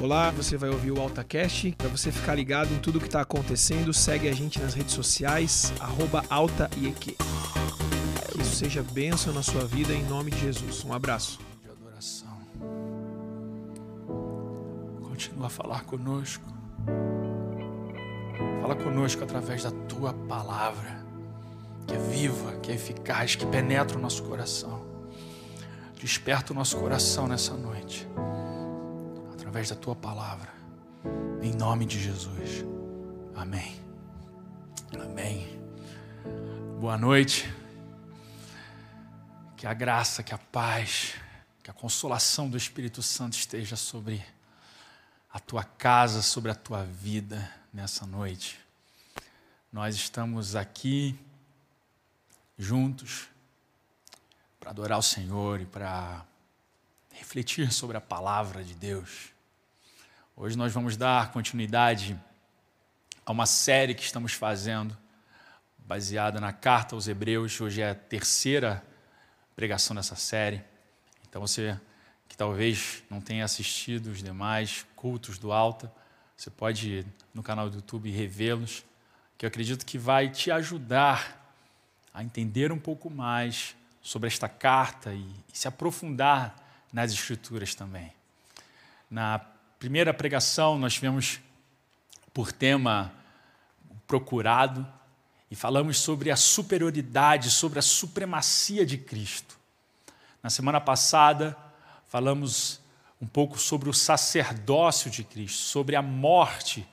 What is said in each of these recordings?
Olá, você vai ouvir o AltaCast. Para você ficar ligado em tudo que está acontecendo, segue a gente nas redes sociais, arroba. Que isso seja bênção na sua vida em nome de Jesus. Um abraço. De adoração. Continua a falar conosco. Fala conosco através da tua palavra, que é viva, que é eficaz, que penetra o nosso coração. Desperta o nosso coração nessa noite através da tua palavra. Em nome de Jesus. Amém. Amém. Boa noite. Que a graça, que a paz, que a consolação do Espírito Santo esteja sobre a tua casa, sobre a tua vida nessa noite. Nós estamos aqui juntos para adorar o Senhor e para refletir sobre a palavra de Deus. Hoje nós vamos dar continuidade a uma série que estamos fazendo, baseada na carta aos Hebreus. Hoje é a terceira pregação dessa série. Então você que talvez não tenha assistido os demais cultos do Alta, você pode ir no canal do YouTube revê-los, que eu acredito que vai te ajudar a entender um pouco mais sobre esta carta e, e se aprofundar nas Escrituras também. Na primeira pregação nós tivemos por tema procurado e falamos sobre a superioridade, sobre a supremacia de Cristo. Na semana passada falamos um pouco sobre o sacerdócio de Cristo, sobre a morte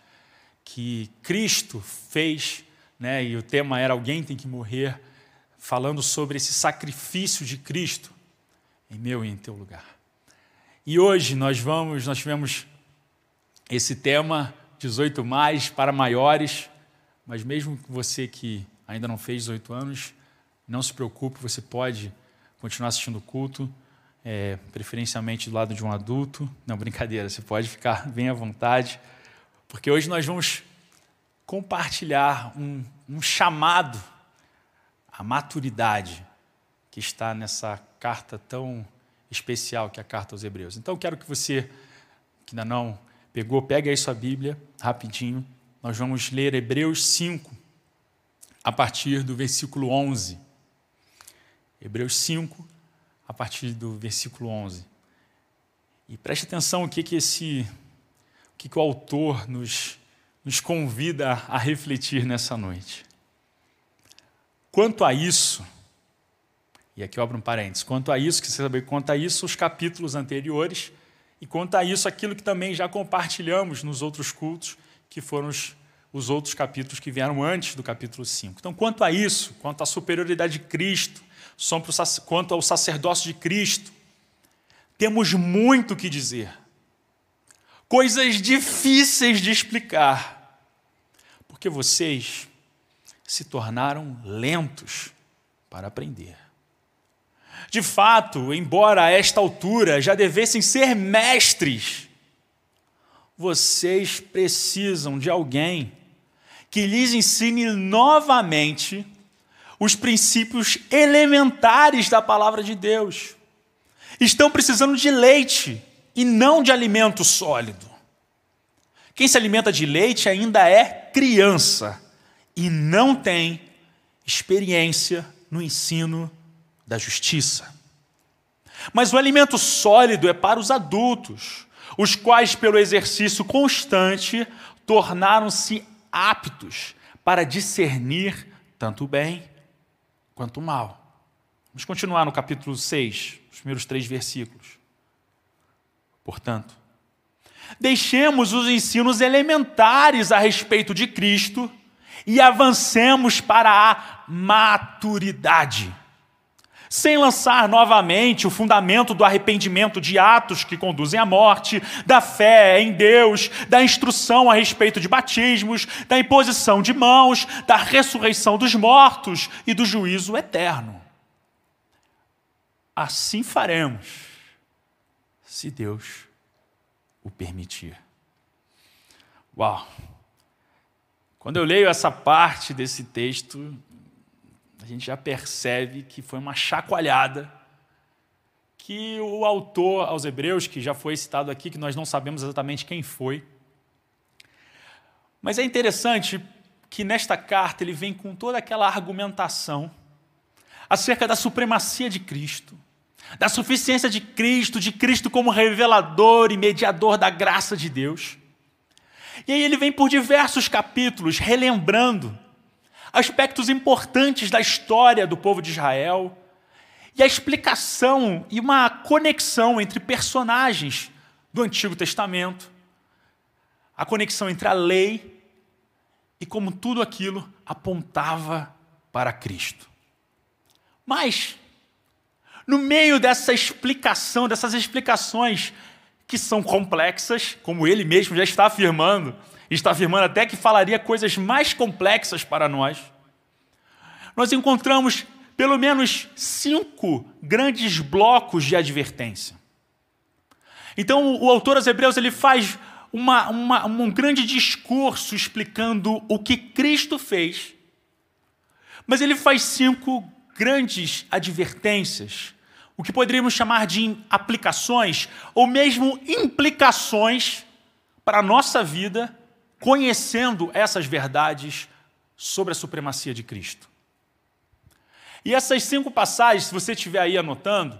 que Cristo fez, né? E o tema era alguém tem que morrer, falando sobre esse sacrifício de Cristo em meu e em teu lugar. E hoje nós vamos, nós tivemos esse tema 18 mais para maiores, mas mesmo você que ainda não fez 18 anos, não se preocupe, você pode continuar assistindo o culto, é, preferencialmente do lado de um adulto. Não, brincadeira, você pode ficar bem à vontade, porque hoje nós vamos compartilhar um, um chamado à maturidade que está nessa carta tão especial que é a carta aos Hebreus. Então, quero que você, que ainda não Pegou? Pega aí sua Bíblia, rapidinho. Nós vamos ler Hebreus 5, a partir do versículo 11. Hebreus 5, a partir do versículo 11. E preste atenção o que, que esse, o que, que o autor nos, nos convida a refletir nessa noite. Quanto a isso, e aqui eu abro um parênteses, quanto a isso, que você sabe, quanto a isso, os capítulos anteriores e quanto a isso, aquilo que também já compartilhamos nos outros cultos, que foram os, os outros capítulos que vieram antes do capítulo 5. Então, quanto a isso, quanto à superioridade de Cristo, quanto ao sacerdócio de Cristo, temos muito o que dizer. Coisas difíceis de explicar, porque vocês se tornaram lentos para aprender. De fato, embora a esta altura já devessem ser mestres, vocês precisam de alguém que lhes ensine novamente os princípios elementares da palavra de Deus. Estão precisando de leite e não de alimento sólido. Quem se alimenta de leite ainda é criança e não tem experiência no ensino da justiça. Mas o alimento sólido é para os adultos, os quais, pelo exercício constante, tornaram-se aptos para discernir tanto o bem quanto o mal. Vamos continuar no capítulo 6, os primeiros três versículos. Portanto, deixemos os ensinos elementares a respeito de Cristo e avancemos para a maturidade sem lançar novamente o fundamento do arrependimento de atos que conduzem à morte, da fé em Deus, da instrução a respeito de batismos, da imposição de mãos, da ressurreição dos mortos e do juízo eterno. Assim faremos, se Deus o permitir. Uau! Quando eu leio essa parte desse texto, a gente já percebe que foi uma chacoalhada que o autor aos Hebreus, que já foi citado aqui, que nós não sabemos exatamente quem foi, mas é interessante que nesta carta ele vem com toda aquela argumentação acerca da supremacia de Cristo, da suficiência de Cristo, de Cristo como revelador e mediador da graça de Deus. E aí ele vem por diversos capítulos relembrando aspectos importantes da história do povo de Israel e a explicação e uma conexão entre personagens do Antigo Testamento, a conexão entre a lei e como tudo aquilo apontava para Cristo. Mas, no meio dessa explicação, dessas explicações que são complexas, como ele mesmo já está afirmando, está afirmando até que falaria coisas mais complexas para nós, nós encontramos pelo menos cinco grandes blocos de advertência. Então, o autor aos Hebreus ele faz uma, uma, um grande discurso explicando o que Cristo fez, mas ele faz cinco grandes advertências, o que poderíamos chamar de aplicações ou mesmo implicações para a nossa vida, conhecendo essas verdades sobre a supremacia de Cristo. E essas cinco passagens, se você estiver aí anotando,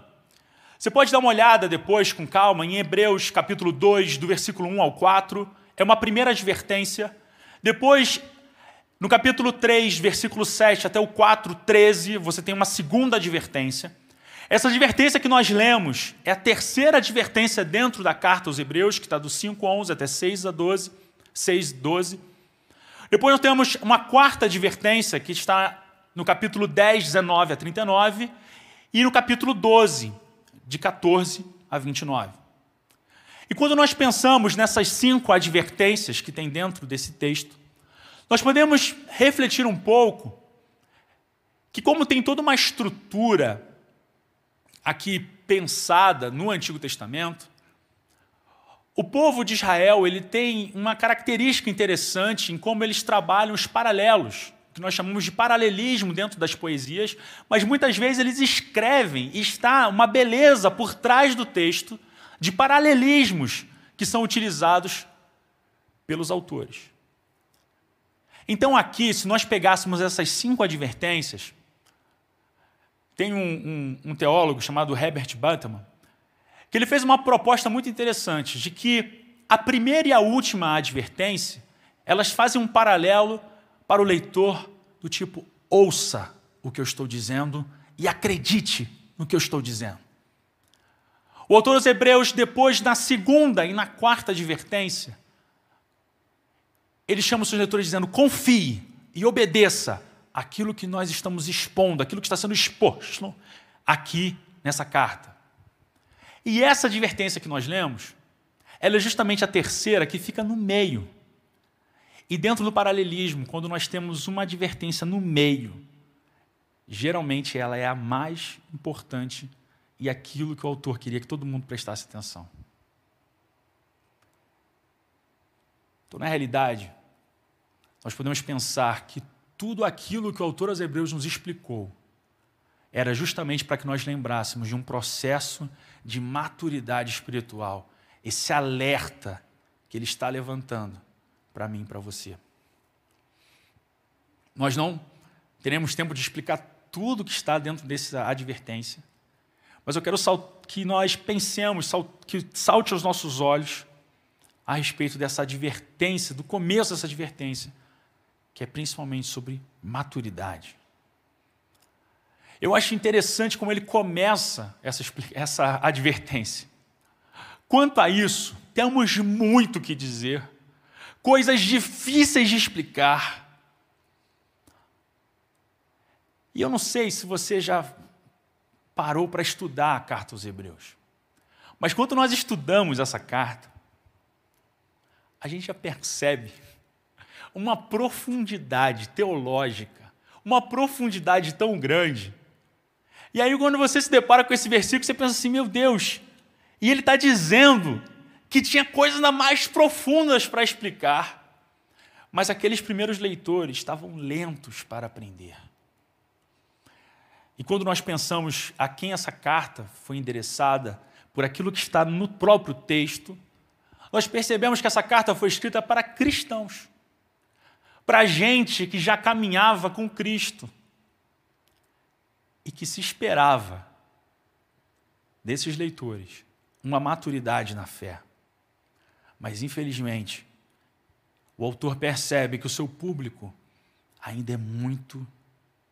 você pode dar uma olhada depois com calma em Hebreus capítulo 2, do versículo 1 ao 4, é uma primeira advertência. Depois, no capítulo 3, versículo 7 até o 4, 13, você tem uma segunda advertência. Essa advertência que nós lemos é a terceira advertência dentro da carta aos Hebreus, que está do 5 a 11 até 6 a 12, 6, 12. Depois nós temos uma quarta advertência que está no capítulo 10, 19 a 39 e no capítulo 12, de 14 a 29. E quando nós pensamos nessas cinco advertências que tem dentro desse texto, nós podemos refletir um pouco que, como tem toda uma estrutura aqui pensada no Antigo Testamento, o povo de Israel ele tem uma característica interessante em como eles trabalham os paralelos, que nós chamamos de paralelismo dentro das poesias, mas muitas vezes eles escrevem e está uma beleza por trás do texto de paralelismos que são utilizados pelos autores. Então, aqui, se nós pegássemos essas cinco advertências, tem um, um, um teólogo chamado Herbert Butterman, que ele fez uma proposta muito interessante de que a primeira e a última advertência elas fazem um paralelo para o leitor do tipo ouça o que eu estou dizendo e acredite no que eu estou dizendo. O autor dos Hebreus, depois, na segunda e na quarta advertência, ele chama os seus leitores dizendo: confie e obedeça aquilo que nós estamos expondo, aquilo que está sendo exposto aqui nessa carta. E essa advertência que nós lemos, ela é justamente a terceira que fica no meio. E dentro do paralelismo, quando nós temos uma advertência no meio, geralmente ela é a mais importante e aquilo que o autor queria que todo mundo prestasse atenção. Então, na realidade, nós podemos pensar que tudo aquilo que o autor aos Hebreus nos explicou era justamente para que nós lembrássemos de um processo de maturidade espiritual, esse alerta que ele está levantando para mim e para você. Nós não teremos tempo de explicar tudo que está dentro dessa advertência, mas eu quero que nós pensemos, que salte aos nossos olhos a respeito dessa advertência, do começo dessa advertência, que é principalmente sobre maturidade. Eu acho interessante como ele começa essa, essa advertência. Quanto a isso, temos muito que dizer coisas difíceis de explicar. E eu não sei se você já parou para estudar a carta aos Hebreus. Mas quando nós estudamos essa carta, a gente já percebe uma profundidade teológica, uma profundidade tão grande. E aí, quando você se depara com esse versículo, você pensa assim: meu Deus, e ele está dizendo que tinha coisas mais profundas para explicar. Mas aqueles primeiros leitores estavam lentos para aprender. E quando nós pensamos a quem essa carta foi endereçada, por aquilo que está no próprio texto, nós percebemos que essa carta foi escrita para cristãos, para gente que já caminhava com Cristo e que se esperava desses leitores uma maturidade na fé. Mas, infelizmente, o autor percebe que o seu público ainda é muito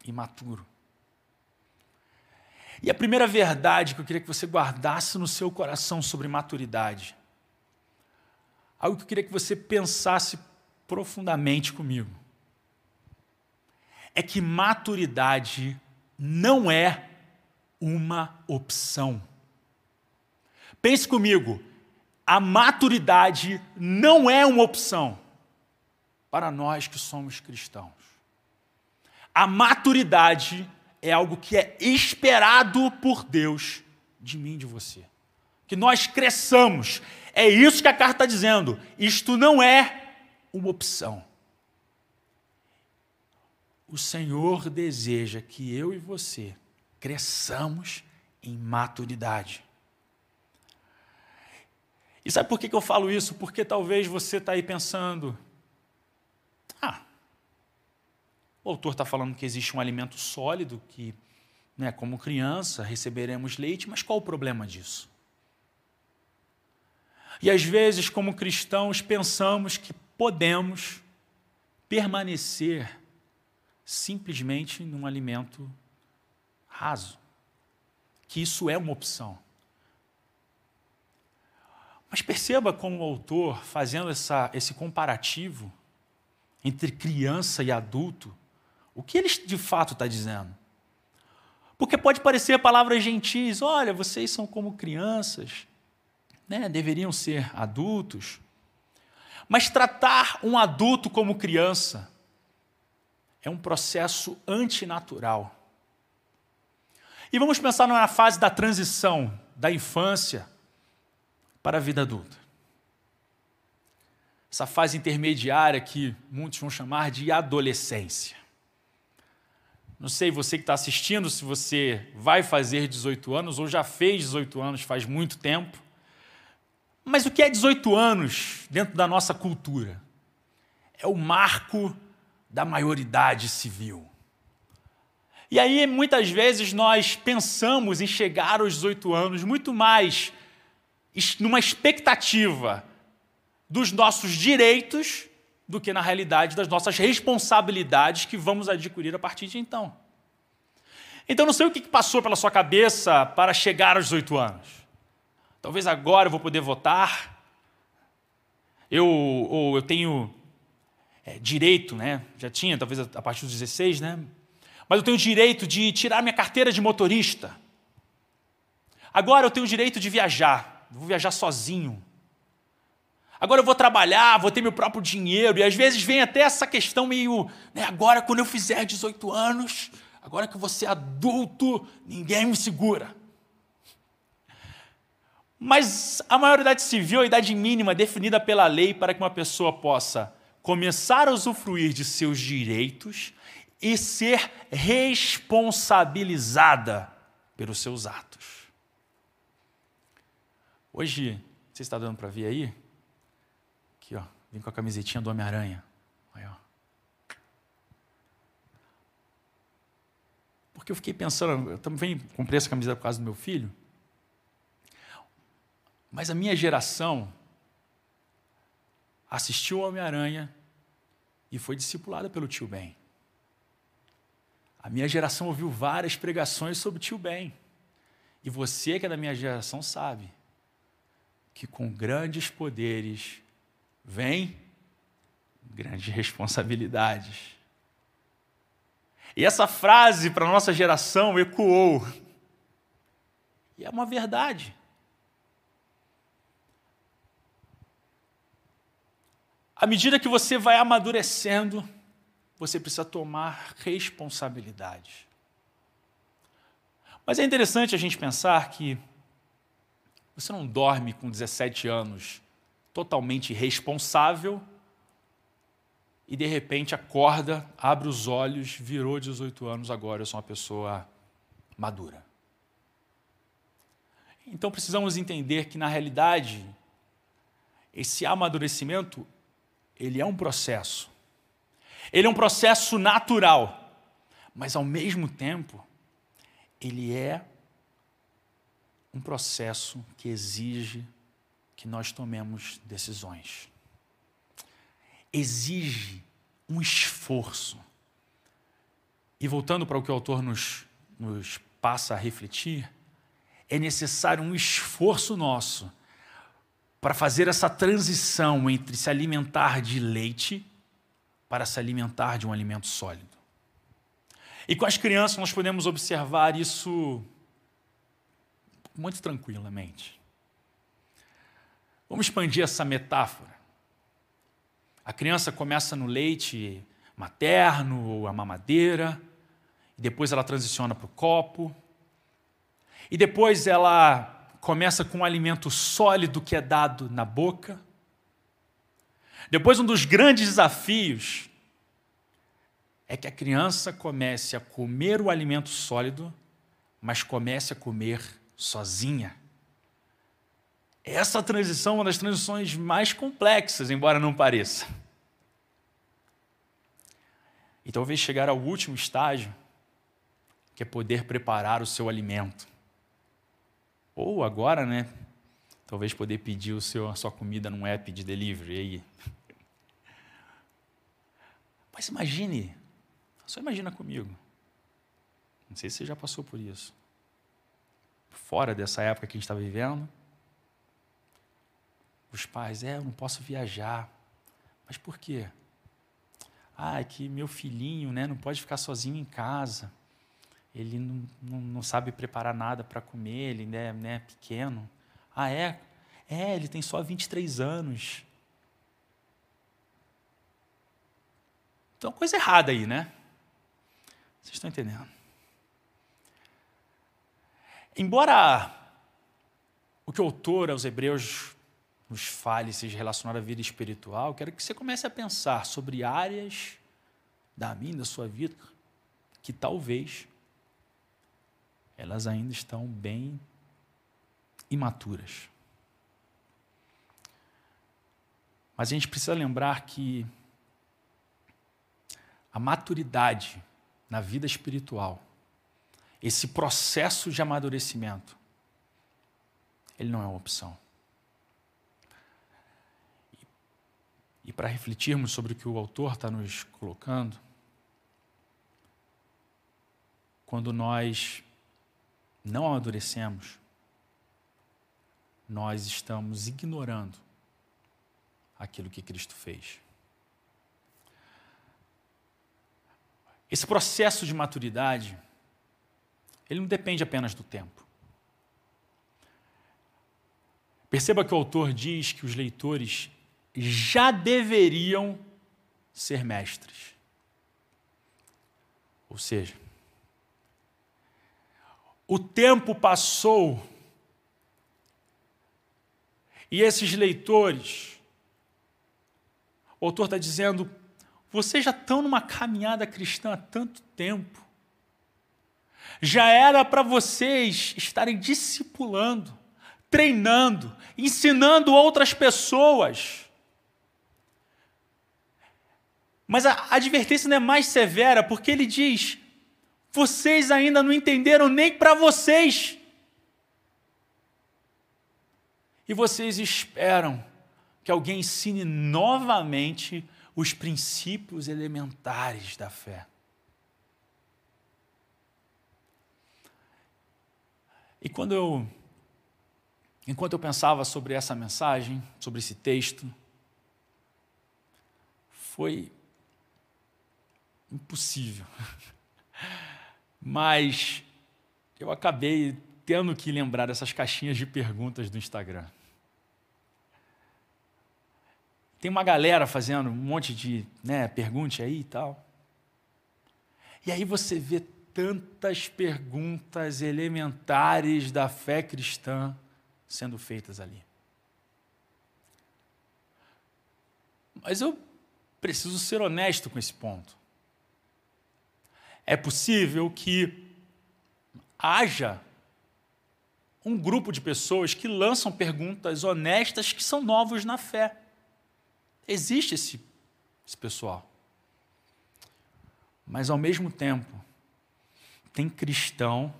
imaturo. E a primeira verdade que eu queria que você guardasse no seu coração sobre maturidade, algo que eu queria que você pensasse profundamente comigo, é que maturidade não é uma opção. Pense comigo, a maturidade não é uma opção para nós que somos cristãos. A maturidade é algo que é esperado por Deus de mim e de você. Que nós cresçamos. É isso que a carta está dizendo. Isto não é uma opção. O Senhor deseja que eu e você cresçamos em maturidade. E sabe por que eu falo isso? Porque talvez você está aí pensando: ah, o autor está falando que existe um alimento sólido que, né, como criança, receberemos leite, mas qual o problema disso? E às vezes, como cristãos, pensamos que podemos permanecer simplesmente num alimento raso, que isso é uma opção. Mas perceba como o autor, fazendo essa, esse comparativo entre criança e adulto, o que ele de fato está dizendo? Porque pode parecer palavras gentis, olha, vocês são como crianças, né? deveriam ser adultos. Mas tratar um adulto como criança é um processo antinatural. E vamos pensar na fase da transição da infância para a vida adulta. Essa fase intermediária que muitos vão chamar de adolescência. Não sei você que está assistindo se você vai fazer 18 anos ou já fez 18 anos faz muito tempo. Mas o que é 18 anos dentro da nossa cultura? É o marco da maioridade civil. E aí, muitas vezes, nós pensamos em chegar aos 18 anos muito mais numa expectativa dos nossos direitos do que na realidade das nossas responsabilidades que vamos adquirir a partir de então. Então, não sei o que passou pela sua cabeça para chegar aos 18 anos. Talvez agora eu vou poder votar. Eu, ou eu tenho é, direito, né? Já tinha, talvez a partir dos 16, né? Mas eu tenho direito de tirar minha carteira de motorista. Agora eu tenho o direito de viajar. Vou viajar sozinho. Agora eu vou trabalhar, vou ter meu próprio dinheiro. E às vezes vem até essa questão meio. Né, agora, quando eu fizer 18 anos, agora que eu vou ser adulto, ninguém me segura. Mas a maioridade civil é a idade mínima definida pela lei para que uma pessoa possa começar a usufruir de seus direitos e ser responsabilizada pelos seus atos. Hoje, você está dando para ver aí? Aqui, ó, vim com a camisetinha do Homem-Aranha. Ó. Porque eu fiquei pensando, eu também comprei essa camisa por causa do meu filho. Mas a minha geração assistiu ao Homem-Aranha e foi discipulada pelo tio Ben. A minha geração ouviu várias pregações sobre o tio Ben. E você que é da minha geração sabe que com grandes poderes vem grandes responsabilidades. E essa frase para a nossa geração ecoou. E é uma verdade. À medida que você vai amadurecendo, você precisa tomar responsabilidade. Mas é interessante a gente pensar que você não dorme com 17 anos totalmente responsável e de repente acorda, abre os olhos, virou 18 anos, agora eu sou uma pessoa madura. Então precisamos entender que na realidade esse amadurecimento ele é um processo. Ele é um processo natural, mas ao mesmo tempo ele é um processo que exige que nós tomemos decisões. Exige um esforço. E voltando para o que o autor nos, nos passa a refletir, é necessário um esforço nosso para fazer essa transição entre se alimentar de leite para se alimentar de um alimento sólido. E com as crianças nós podemos observar isso muito tranquilamente. Vamos expandir essa metáfora. A criança começa no leite materno ou a mamadeira, e depois ela transiciona para o copo, e depois ela começa com um alimento sólido que é dado na boca. Depois, um dos grandes desafios é que a criança comece a comer o alimento sólido, mas comece a comer sozinha. Essa transição é uma das transições mais complexas, embora não pareça. E talvez chegar ao último estágio, que é poder preparar o seu alimento. Ou agora, né? Talvez poder pedir o seu, a sua comida num app de delivery aí. Mas imagine, só imagina comigo. Não sei se você já passou por isso fora dessa época que a gente está vivendo. Os pais, é, eu não posso viajar. Mas por quê? Ah, é que meu filhinho né, não pode ficar sozinho em casa. Ele não, não, não sabe preparar nada para comer, ele né, né, é pequeno. Ah, é? É, ele tem só 23 anos. Então, coisa errada aí, né? Vocês estão entendendo? Embora o que o autor aos Hebreus nos fale seja relacionado à vida espiritual, quero que você comece a pensar sobre áreas da minha, da sua vida, que talvez elas ainda estão bem imaturas. Mas a gente precisa lembrar que a maturidade na vida espiritual esse processo de amadurecimento, ele não é uma opção. E, e para refletirmos sobre o que o autor está nos colocando, quando nós não amadurecemos, nós estamos ignorando aquilo que Cristo fez. Esse processo de maturidade ele não depende apenas do tempo. Perceba que o autor diz que os leitores já deveriam ser mestres. Ou seja, o tempo passou e esses leitores, o autor está dizendo, vocês já estão numa caminhada cristã há tanto tempo já era para vocês estarem discipulando, treinando, ensinando outras pessoas. Mas a advertência não é mais severa, porque ele diz: vocês ainda não entenderam nem para vocês. E vocês esperam que alguém ensine novamente os princípios elementares da fé. E quando eu, enquanto eu pensava sobre essa mensagem, sobre esse texto, foi impossível. Mas eu acabei tendo que lembrar dessas caixinhas de perguntas do Instagram. Tem uma galera fazendo um monte de né, pergunte aí e tal. E aí você vê tantas perguntas elementares da fé cristã sendo feitas ali. Mas eu preciso ser honesto com esse ponto. É possível que haja um grupo de pessoas que lançam perguntas honestas que são novos na fé. Existe esse, esse pessoal. Mas, ao mesmo tempo, tem cristão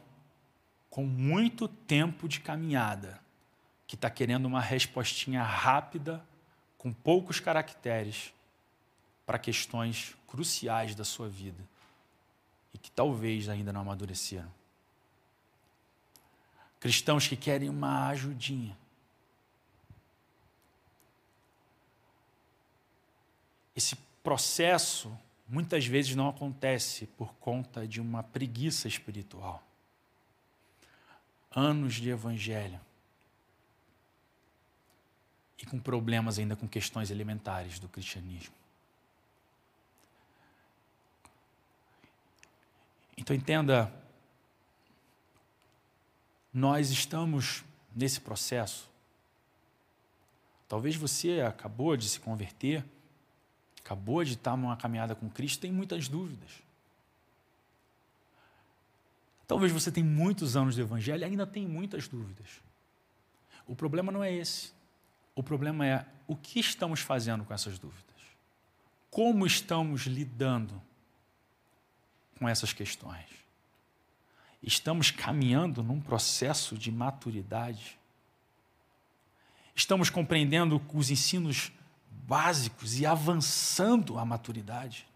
com muito tempo de caminhada que está querendo uma respostinha rápida, com poucos caracteres, para questões cruciais da sua vida e que talvez ainda não amadureceram. Cristãos que querem uma ajudinha. Esse processo muitas vezes não acontece por conta de uma preguiça espiritual. Anos de evangelho. E com problemas ainda com questões elementares do cristianismo. Então entenda, nós estamos nesse processo. Talvez você acabou de se converter, acabou de estar numa caminhada com Cristo, tem muitas dúvidas. Talvez você tenha muitos anos de evangelho e ainda tem muitas dúvidas. O problema não é esse. O problema é o que estamos fazendo com essas dúvidas. Como estamos lidando com essas questões. Estamos caminhando num processo de maturidade. Estamos compreendendo os ensinos básicos e avançando a maturidade.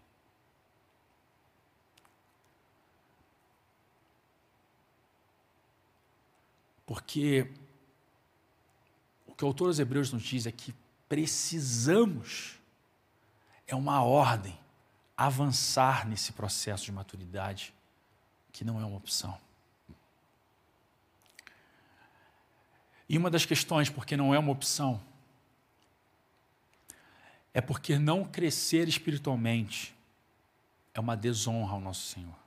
Porque o que o autor dos Hebreus nos diz é que precisamos, é uma ordem, avançar nesse processo de maturidade, que não é uma opção. E uma das questões, porque não é uma opção, é porque não crescer espiritualmente é uma desonra ao nosso Senhor.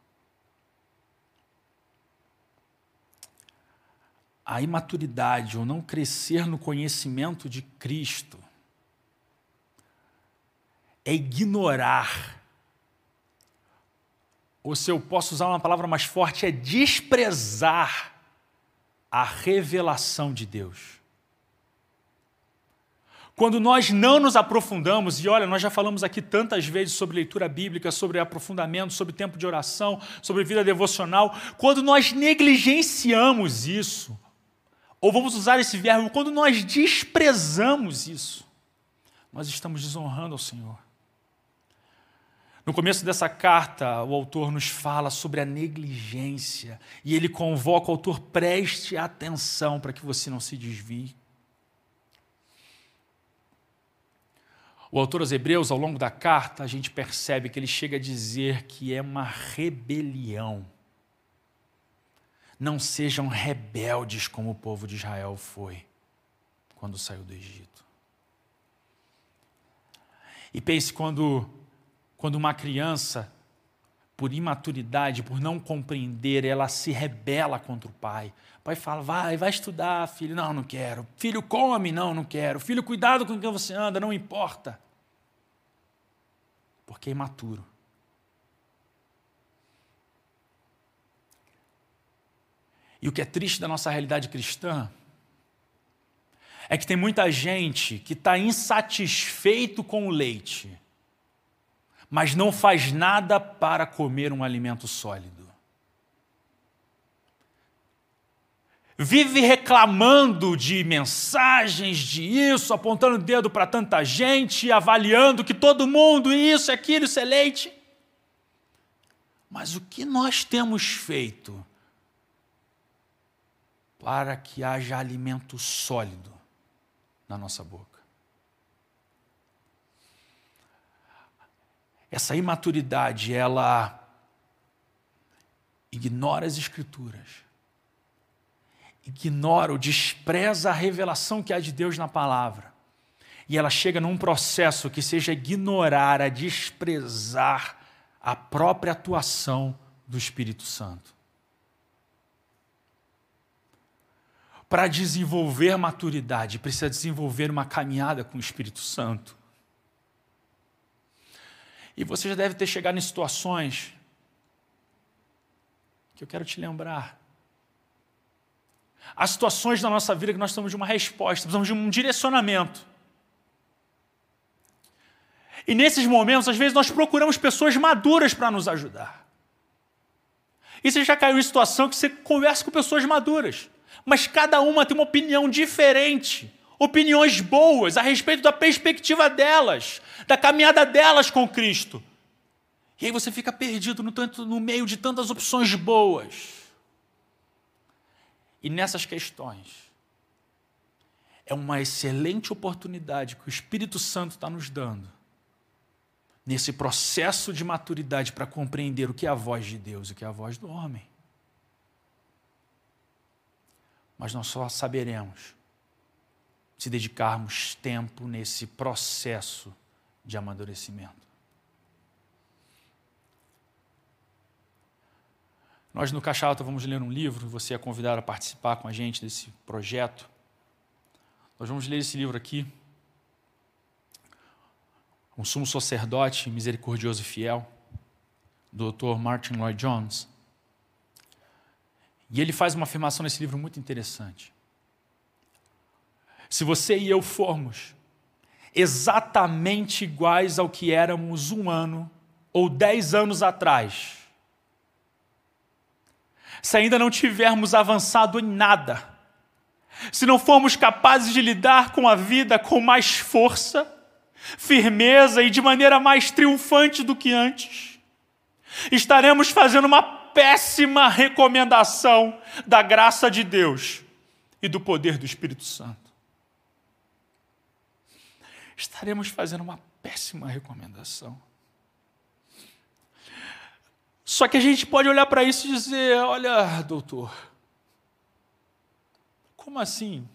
A imaturidade ou não crescer no conhecimento de Cristo é ignorar ou se eu posso usar uma palavra mais forte, é desprezar a revelação de Deus. Quando nós não nos aprofundamos, e olha, nós já falamos aqui tantas vezes sobre leitura bíblica, sobre aprofundamento, sobre tempo de oração, sobre vida devocional, quando nós negligenciamos isso, ou vamos usar esse verbo, quando nós desprezamos isso, nós estamos desonrando ao Senhor. No começo dessa carta, o autor nos fala sobre a negligência e ele convoca o autor: preste atenção para que você não se desvie. O autor aos Hebreus, ao longo da carta, a gente percebe que ele chega a dizer que é uma rebelião. Não sejam rebeldes como o povo de Israel foi quando saiu do Egito. E pense quando quando uma criança, por imaturidade, por não compreender, ela se rebela contra o pai. O pai fala: vai, vai estudar, filho. Não, não quero. Filho, come. Não, não quero. Filho, cuidado com quem você anda. Não importa. Porque é imaturo. E o que é triste da nossa realidade cristã é que tem muita gente que está insatisfeito com o leite mas não faz nada para comer um alimento sólido. Vive reclamando de mensagens, de isso, apontando o dedo para tanta gente, avaliando que todo mundo, isso, aquilo, isso é leite. Mas o que nós temos feito para que haja alimento sólido na nossa boca? Essa imaturidade, ela ignora as escrituras, ignora ou despreza a revelação que há de Deus na palavra. E ela chega num processo que seja ignorar, a desprezar a própria atuação do Espírito Santo. Para desenvolver maturidade, precisa desenvolver uma caminhada com o Espírito Santo. E você já deve ter chegado em situações que eu quero te lembrar Há situações da nossa vida que nós precisamos de uma resposta, precisamos de um direcionamento. E nesses momentos, às vezes, nós procuramos pessoas maduras para nos ajudar. E você já caiu em situação que você conversa com pessoas maduras, mas cada uma tem uma opinião diferente, opiniões boas a respeito da perspectiva delas, da caminhada delas com Cristo. E aí você fica perdido no, tanto, no meio de tantas opções boas. E nessas questões, é uma excelente oportunidade que o Espírito Santo está nos dando, nesse processo de maturidade para compreender o que é a voz de Deus e o que é a voz do homem. Mas nós só saberemos se dedicarmos tempo nesse processo de amadurecimento. Nós no Caixa Alta vamos ler um livro, você é convidado a participar com a gente desse projeto. Nós vamos ler esse livro aqui. Um sumo sacerdote misericordioso e fiel, Dr. Martin Lloyd Jones. E ele faz uma afirmação nesse livro muito interessante. Se você e eu formos exatamente iguais ao que éramos um ano ou dez anos atrás, se ainda não tivermos avançado em nada, se não formos capazes de lidar com a vida com mais força, firmeza e de maneira mais triunfante do que antes, estaremos fazendo uma péssima recomendação da graça de Deus e do poder do Espírito Santo. Estaremos fazendo uma péssima recomendação. Só que a gente pode olhar para isso e dizer: olha, doutor, como assim?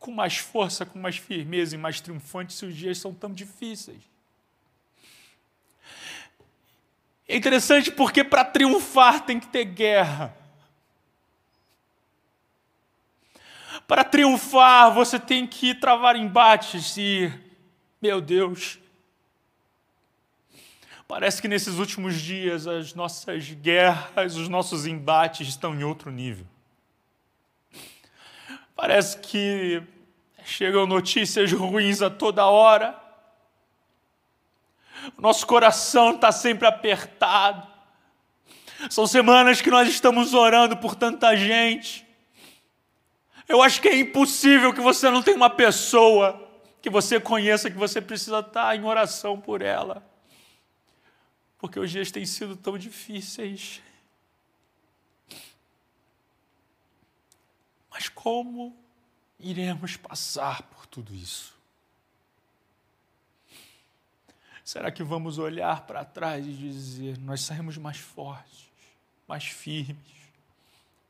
Com mais força, com mais firmeza e mais triunfante se os dias são tão difíceis? É interessante porque para triunfar tem que ter guerra. Para triunfar, você tem que travar embates e, meu Deus, Parece que nesses últimos dias as nossas guerras, os nossos embates estão em outro nível. Parece que chegam notícias ruins a toda hora. Nosso coração está sempre apertado. São semanas que nós estamos orando por tanta gente. Eu acho que é impossível que você não tenha uma pessoa que você conheça que você precisa estar em oração por ela porque os dias têm sido tão difíceis. Mas como iremos passar por tudo isso? Será que vamos olhar para trás e dizer: nós saímos mais fortes, mais firmes,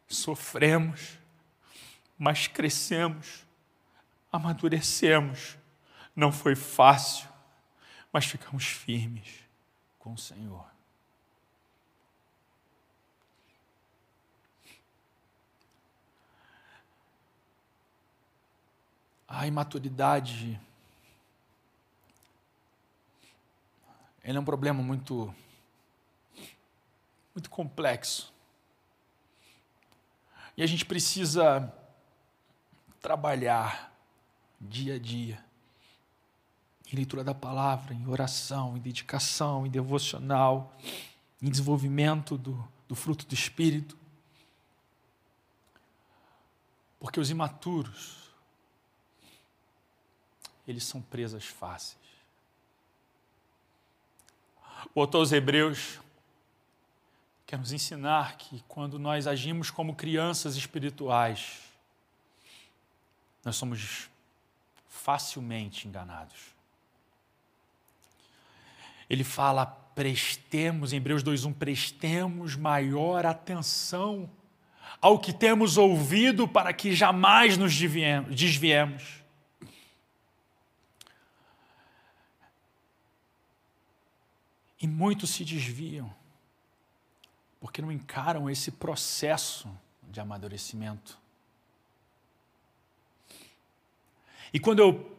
sofremos, mas crescemos, amadurecemos? Não foi fácil, mas ficamos firmes com o Senhor. A imaturidade ele é um problema muito muito complexo. E a gente precisa trabalhar dia a dia em leitura da palavra, em oração, em dedicação, em devocional, em desenvolvimento do, do fruto do Espírito. Porque os imaturos, eles são presas fáceis. O autor aos Hebreus quer nos ensinar que quando nós agimos como crianças espirituais, nós somos facilmente enganados ele fala: prestemos, em Hebreus 2:1, prestemos maior atenção ao que temos ouvido para que jamais nos desviemos. E muitos se desviam porque não encaram esse processo de amadurecimento. E quando eu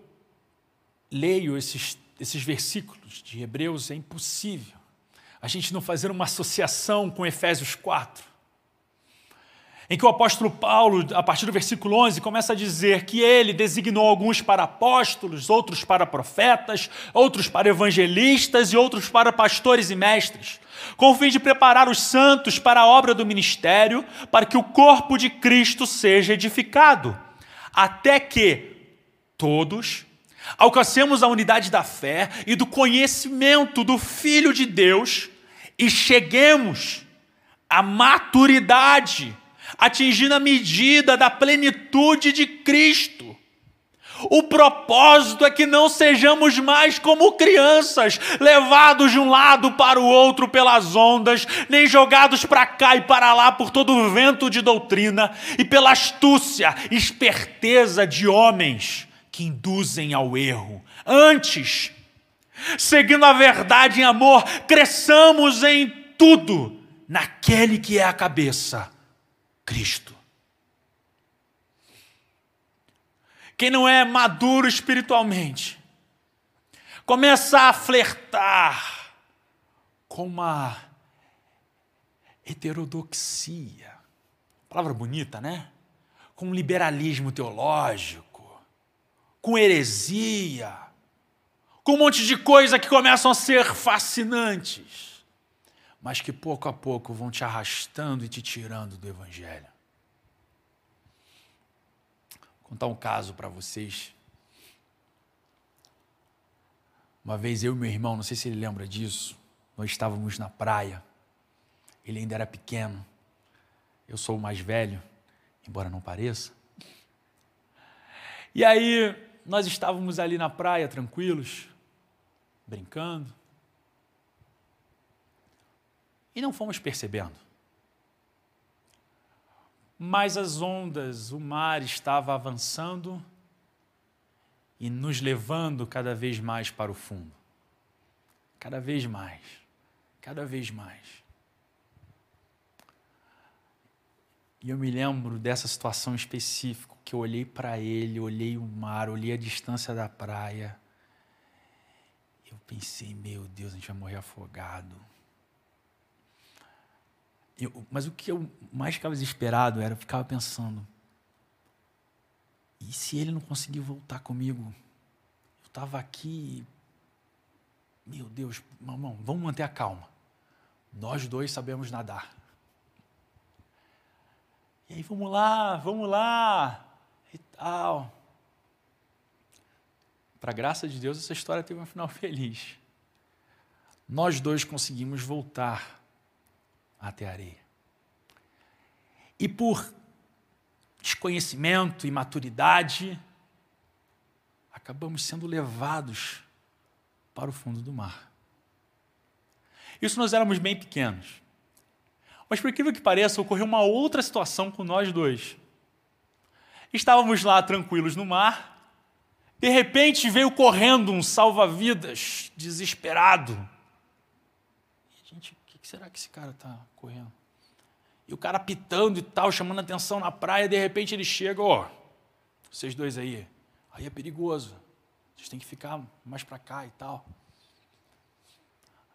leio esses desses versículos de Hebreus, é impossível a gente não fazer uma associação com Efésios 4. em que o apóstolo Paulo, a partir do versículo 11, começa a dizer que ele designou alguns para apóstolos, outros para profetas, outros para evangelistas e outros para pastores e mestres, com o fim de preparar os santos para a obra do ministério, para que o corpo de Cristo seja edificado, até que todos alcancemos a unidade da fé e do conhecimento do Filho de Deus e cheguemos à maturidade atingindo a medida da plenitude de Cristo. O propósito é que não sejamos mais como crianças, levados de um lado para o outro pelas ondas, nem jogados para cá e para lá por todo o vento de doutrina e pela astúcia, esperteza de homens que induzem ao erro. Antes, seguindo a verdade em amor, cresçamos em tudo naquele que é a cabeça Cristo. Quem não é maduro espiritualmente, começa a flertar com uma heterodoxia. Palavra bonita, né? Com um liberalismo teológico, com heresia, com um monte de coisa que começam a ser fascinantes mas que pouco a pouco vão te arrastando e te tirando do Evangelho. Vou contar um caso para vocês. Uma vez eu e meu irmão, não sei se ele lembra disso, nós estávamos na praia. Ele ainda era pequeno. Eu sou o mais velho, embora não pareça. E aí nós estávamos ali na praia, tranquilos, brincando e não fomos percebendo. Mas as ondas, o mar estava avançando e nos levando cada vez mais para o fundo. Cada vez mais, cada vez mais. E eu me lembro dessa situação específica, que eu olhei para ele, olhei o mar, olhei a distância da praia. Eu pensei, meu Deus, a gente vai morrer afogado. Eu, mas o que eu mais ficava desesperado era, eu ficava pensando, e se ele não conseguir voltar comigo? Eu estava aqui, meu Deus, mamão, vamos manter a calma. Nós dois sabemos nadar. E aí, vamos lá, vamos lá, tal. Para graça de Deus, essa história teve um final feliz. Nós dois conseguimos voltar até a areia. E por desconhecimento e maturidade, acabamos sendo levados para o fundo do mar. Isso nós éramos bem pequenos. Mas por incrível que pareça, ocorreu uma outra situação com nós dois. Estávamos lá tranquilos no mar, de repente veio correndo um salva-vidas desesperado que será que esse cara está correndo? E o cara pitando e tal, chamando atenção na praia, de repente ele chega, ó, oh, vocês dois aí, aí é perigoso, vocês têm que ficar mais para cá e tal.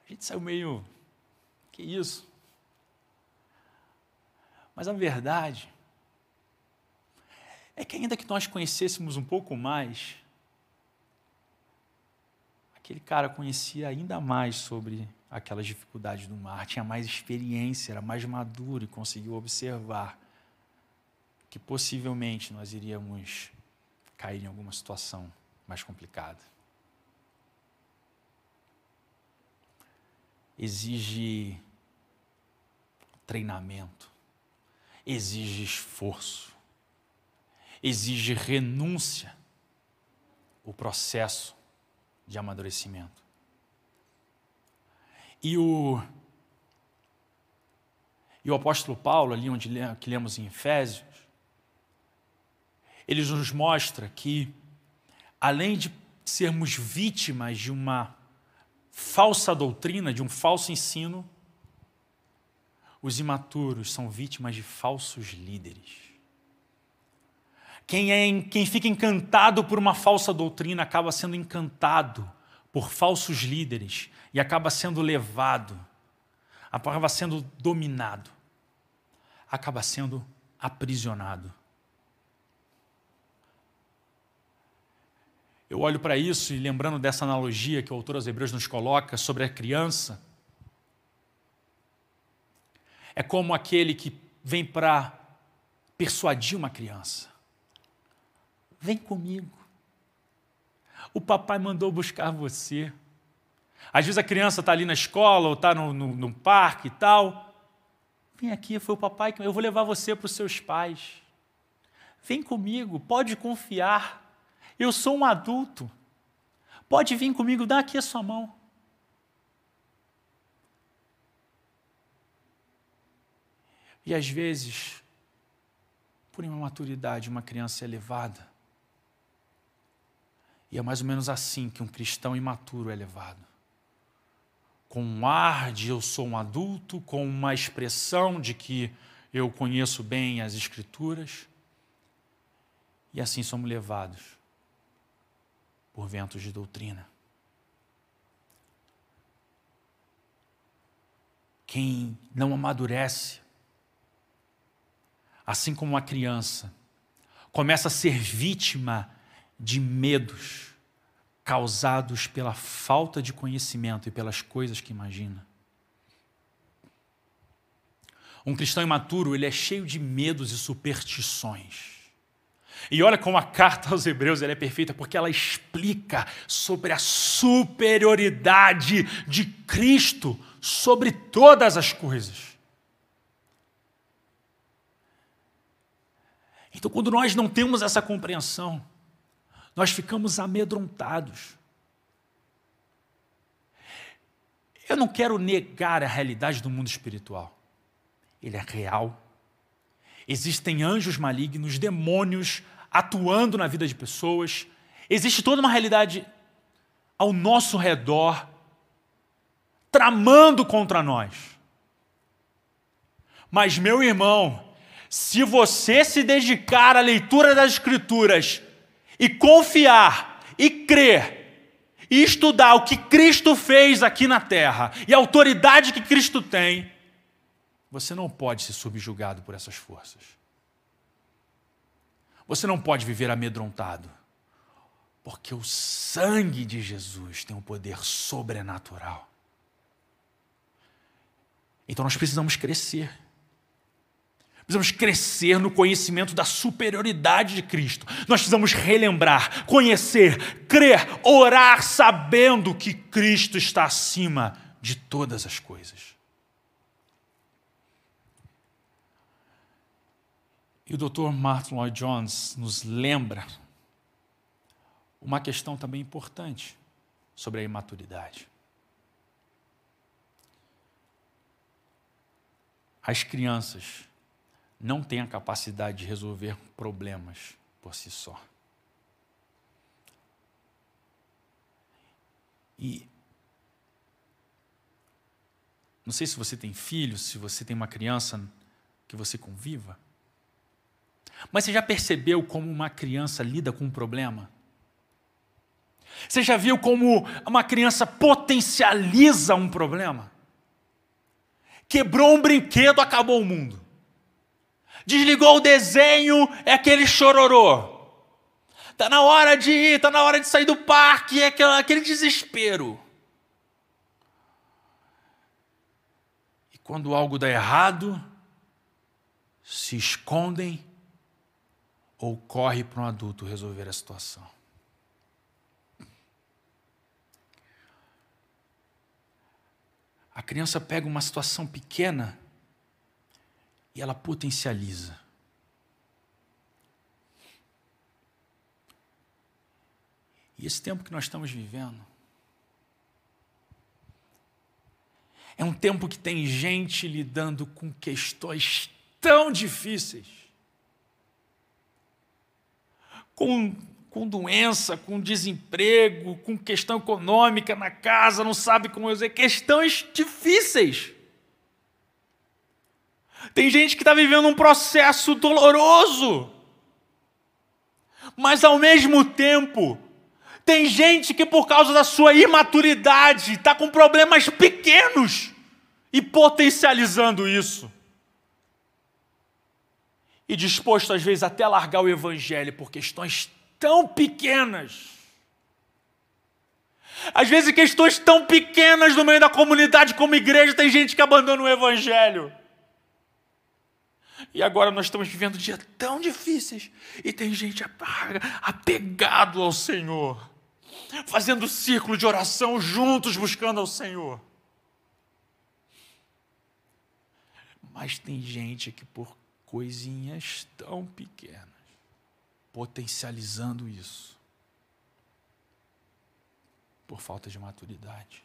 A gente saiu meio, que isso? Mas a verdade é que ainda que nós conhecêssemos um pouco mais, aquele cara conhecia ainda mais sobre aquelas dificuldades do mar, tinha mais experiência, era mais maduro e conseguiu observar que possivelmente nós iríamos cair em alguma situação mais complicada. Exige treinamento, exige esforço, exige renúncia o processo de amadurecimento. E o, e o apóstolo Paulo, ali onde que lemos em Efésios, ele nos mostra que, além de sermos vítimas de uma falsa doutrina, de um falso ensino, os imaturos são vítimas de falsos líderes. Quem, é, quem fica encantado por uma falsa doutrina acaba sendo encantado por falsos líderes e acaba sendo levado, acaba sendo dominado, acaba sendo aprisionado. Eu olho para isso e lembrando dessa analogia que o autor aos Hebreus nos coloca sobre a criança, é como aquele que vem para persuadir uma criança. Vem comigo. O papai mandou buscar você. Às vezes a criança está ali na escola ou está no, no, no parque e tal. Vem aqui, foi o papai que eu vou levar você para os seus pais. Vem comigo, pode confiar. Eu sou um adulto. Pode vir comigo, dá aqui a sua mão. E às vezes, por imaturidade, uma criança é levada. E é mais ou menos assim que um cristão imaturo é levado. Com um ar de eu sou um adulto, com uma expressão de que eu conheço bem as Escrituras, e assim somos levados por ventos de doutrina. Quem não amadurece assim como uma criança, começa a ser vítima de medos causados pela falta de conhecimento e pelas coisas que imagina. Um cristão imaturo, ele é cheio de medos e superstições. E olha como a carta aos Hebreus é perfeita, porque ela explica sobre a superioridade de Cristo sobre todas as coisas. Então, quando nós não temos essa compreensão, nós ficamos amedrontados. Eu não quero negar a realidade do mundo espiritual. Ele é real. Existem anjos malignos, demônios atuando na vida de pessoas. Existe toda uma realidade ao nosso redor, tramando contra nós. Mas, meu irmão, se você se dedicar à leitura das Escrituras e confiar e crer e estudar o que Cristo fez aqui na terra e a autoridade que Cristo tem, você não pode ser subjugado por essas forças. Você não pode viver amedrontado, porque o sangue de Jesus tem um poder sobrenatural. Então nós precisamos crescer. Precisamos crescer no conhecimento da superioridade de Cristo. Nós precisamos relembrar, conhecer, crer, orar, sabendo que Cristo está acima de todas as coisas. E o Dr. Martin Lloyd Jones nos lembra uma questão também importante sobre a imaturidade. As crianças não tem a capacidade de resolver problemas por si só. E não sei se você tem filhos, se você tem uma criança que você conviva, mas você já percebeu como uma criança lida com um problema? Você já viu como uma criança potencializa um problema? Quebrou um brinquedo, acabou o mundo. Desligou o desenho, é aquele chororô. Está na hora de ir, está na hora de sair do parque, é aquele, aquele desespero. E quando algo dá errado, se escondem ou corre para um adulto resolver a situação. A criança pega uma situação pequena e ela potencializa. E esse tempo que nós estamos vivendo é um tempo que tem gente lidando com questões tão difíceis, com, com doença, com desemprego, com questão econômica na casa, não sabe como dizer, questões difíceis. Tem gente que está vivendo um processo doloroso. Mas ao mesmo tempo, tem gente que por causa da sua imaturidade está com problemas pequenos e potencializando isso. e disposto, às vezes, até largar o Evangelho por questões tão pequenas. Às vezes, questões tão pequenas no meio da comunidade como igreja, tem gente que abandona o Evangelho. E agora nós estamos vivendo dias tão difíceis e tem gente apegado ao Senhor, fazendo círculo de oração juntos buscando ao Senhor. Mas tem gente que por coisinhas tão pequenas, potencializando isso, por falta de maturidade.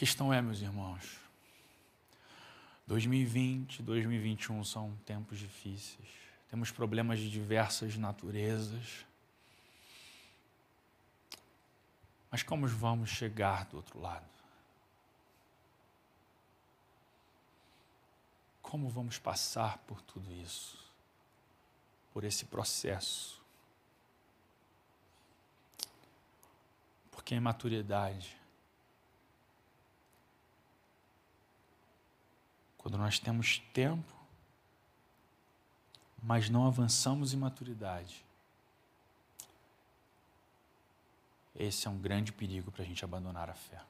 Questão é, meus irmãos, 2020, 2021 são tempos difíceis. Temos problemas de diversas naturezas. Mas como vamos chegar do outro lado? Como vamos passar por tudo isso? Por esse processo? Porque a imaturidade, quando nós temos tempo, mas não avançamos em maturidade, esse é um grande perigo para a gente abandonar a fé.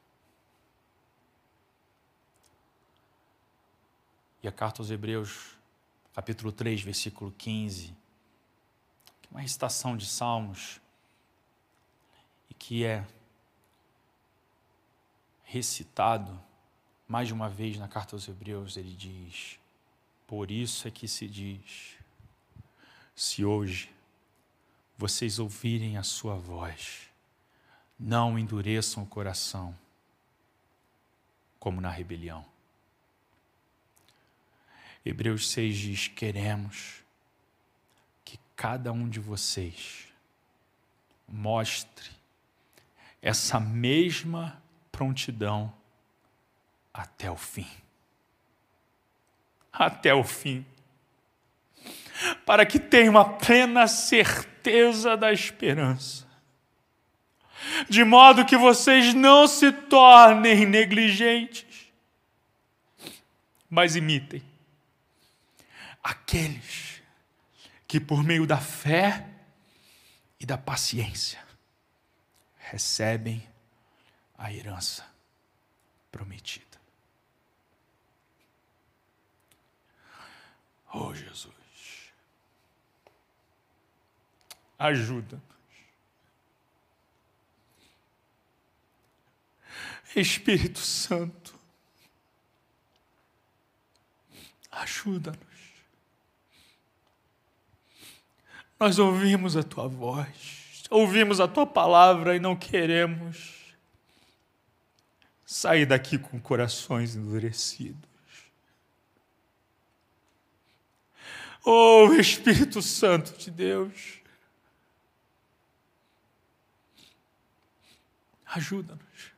E a carta aos Hebreus, capítulo 3, versículo 15, que é uma recitação de Salmos, e que é recitado mais de uma vez na carta aos Hebreus, ele diz: Por isso é que se diz, se hoje vocês ouvirem a sua voz, não endureçam o coração, como na rebelião. Hebreus 6 diz: Queremos que cada um de vocês mostre essa mesma prontidão até o fim. Até o fim. Para que tenha uma plena certeza da esperança de modo que vocês não se tornem negligentes, mas imitem aqueles que, por meio da fé e da paciência, recebem a herança prometida. Oh Jesus, ajuda Espírito Santo, ajuda-nos. Nós ouvimos a tua voz, ouvimos a tua palavra e não queremos sair daqui com corações endurecidos. Oh, Espírito Santo de Deus, ajuda-nos.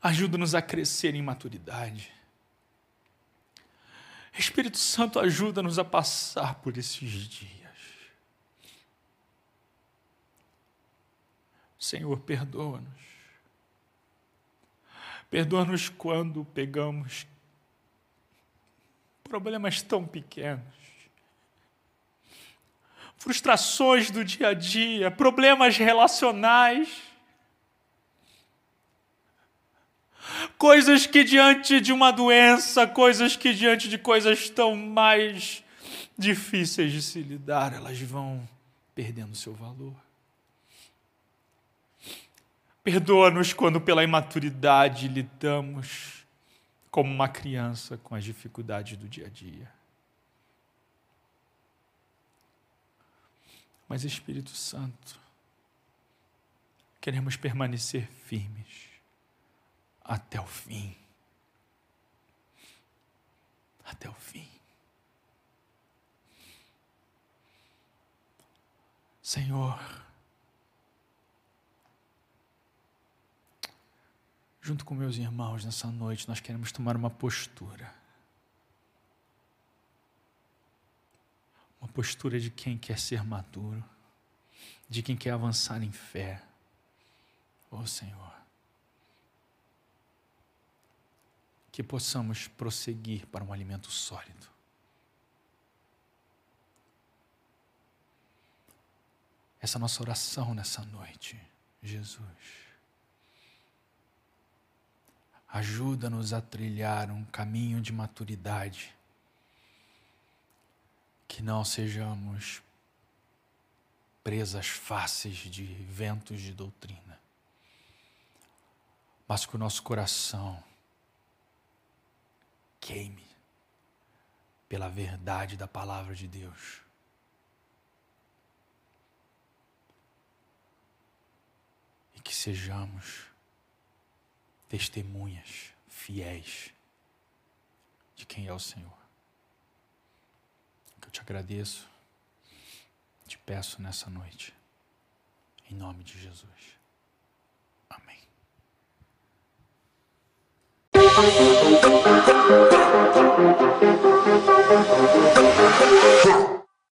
Ajuda-nos a crescer em maturidade. Espírito Santo, ajuda-nos a passar por esses dias. Senhor, perdoa-nos. Perdoa-nos quando pegamos problemas tão pequenos, frustrações do dia a dia, problemas relacionais. Coisas que diante de uma doença, coisas que diante de coisas tão mais difíceis de se lidar, elas vão perdendo seu valor. Perdoa-nos quando, pela imaturidade, lidamos como uma criança com as dificuldades do dia a dia. Mas, Espírito Santo, queremos permanecer firmes até o fim. Até o fim. Senhor, junto com meus irmãos nessa noite, nós queremos tomar uma postura. Uma postura de quem quer ser maduro, de quem quer avançar em fé. Oh Senhor. que possamos prosseguir para um alimento sólido. Essa é nossa oração nessa noite, Jesus. Ajuda-nos a trilhar um caminho de maturidade, que não sejamos presas fáceis de ventos de doutrina, mas que o nosso coração queime pela verdade da palavra de Deus. E que sejamos testemunhas fiéis de quem é o Senhor. Eu te agradeço te peço nessa noite, em nome de Jesus. Amém.